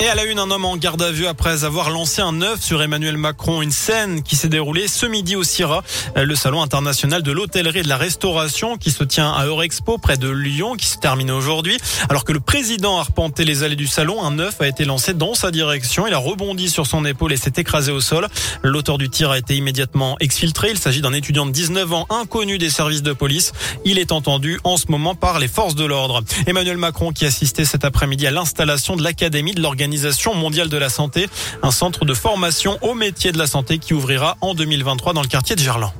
Et à la une, un homme en garde à vue après avoir lancé un œuf sur Emmanuel Macron. Une scène qui s'est déroulée ce midi au CIRA, le salon international de l'hôtellerie et de la restauration qui se tient à Eurexpo près de Lyon, qui se termine aujourd'hui. Alors que le président a arpenté les allées du salon, un œuf a été lancé dans sa direction. Il a rebondi sur son épaule et s'est écrasé au sol. L'auteur du tir a été immédiatement exfiltré. Il s'agit d'un étudiant de 19 ans inconnu des services de police. Il est entendu en ce moment par les forces de l'ordre. Emmanuel Macron qui assistait cet après-midi à l'installation de l'Académie de l'organisation l'Organisation mondiale de la santé, un centre de formation au métier de la santé qui ouvrira en 2023 dans le quartier de Gerland.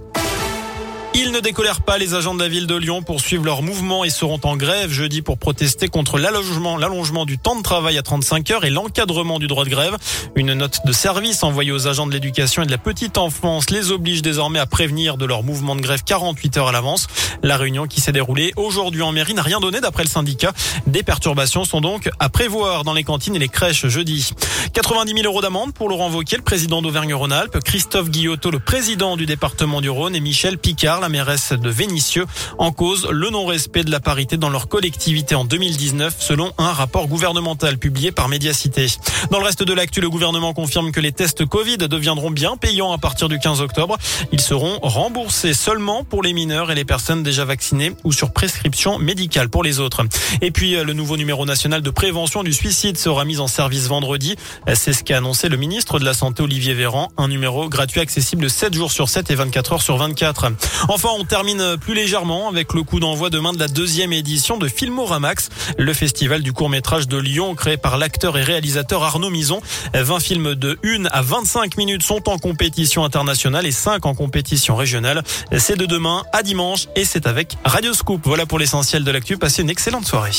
Ils ne décolèrent pas. Les agents de la ville de Lyon poursuivent leur mouvement et seront en grève jeudi pour protester contre l'allongement, l'allongement du temps de travail à 35 heures et l'encadrement du droit de grève. Une note de service envoyée aux agents de l'éducation et de la petite enfance les oblige désormais à prévenir de leur mouvement de grève 48 heures à l'avance. La réunion qui s'est déroulée aujourd'hui en mairie n'a rien donné d'après le syndicat. Des perturbations sont donc à prévoir dans les cantines et les crèches jeudi. 90 000 euros d'amende pour Laurent Wauquiez, le président d'Auvergne-Rhône-Alpes, Christophe Guillotot, le président du département du Rhône et Michel Picard, la mairesse de Vénissieux, en cause le non-respect de la parité dans leur collectivité en 2019, selon un rapport gouvernemental publié par Médiacité. Dans le reste de l'actu, le gouvernement confirme que les tests Covid deviendront bien payants à partir du 15 octobre. Ils seront remboursés seulement pour les mineurs et les personnes déjà vaccinées ou sur prescription médicale pour les autres. Et puis, le nouveau numéro national de prévention du suicide sera mis en service vendredi. C'est ce qu'a annoncé le ministre de la Santé Olivier Véran. Un numéro gratuit accessible 7 jours sur 7 et 24 heures sur 24. Enfin, on termine plus légèrement avec le coup d'envoi demain de la deuxième édition de Filmoramax, le festival du court-métrage de Lyon créé par l'acteur et réalisateur Arnaud Mison. 20 films de 1 à 25 minutes sont en compétition internationale et 5 en compétition régionale. C'est de demain à dimanche et c'est avec Radio Scoop. Voilà pour l'essentiel de l'actu. Passez une excellente soirée.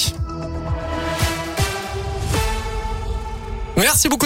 Merci beaucoup.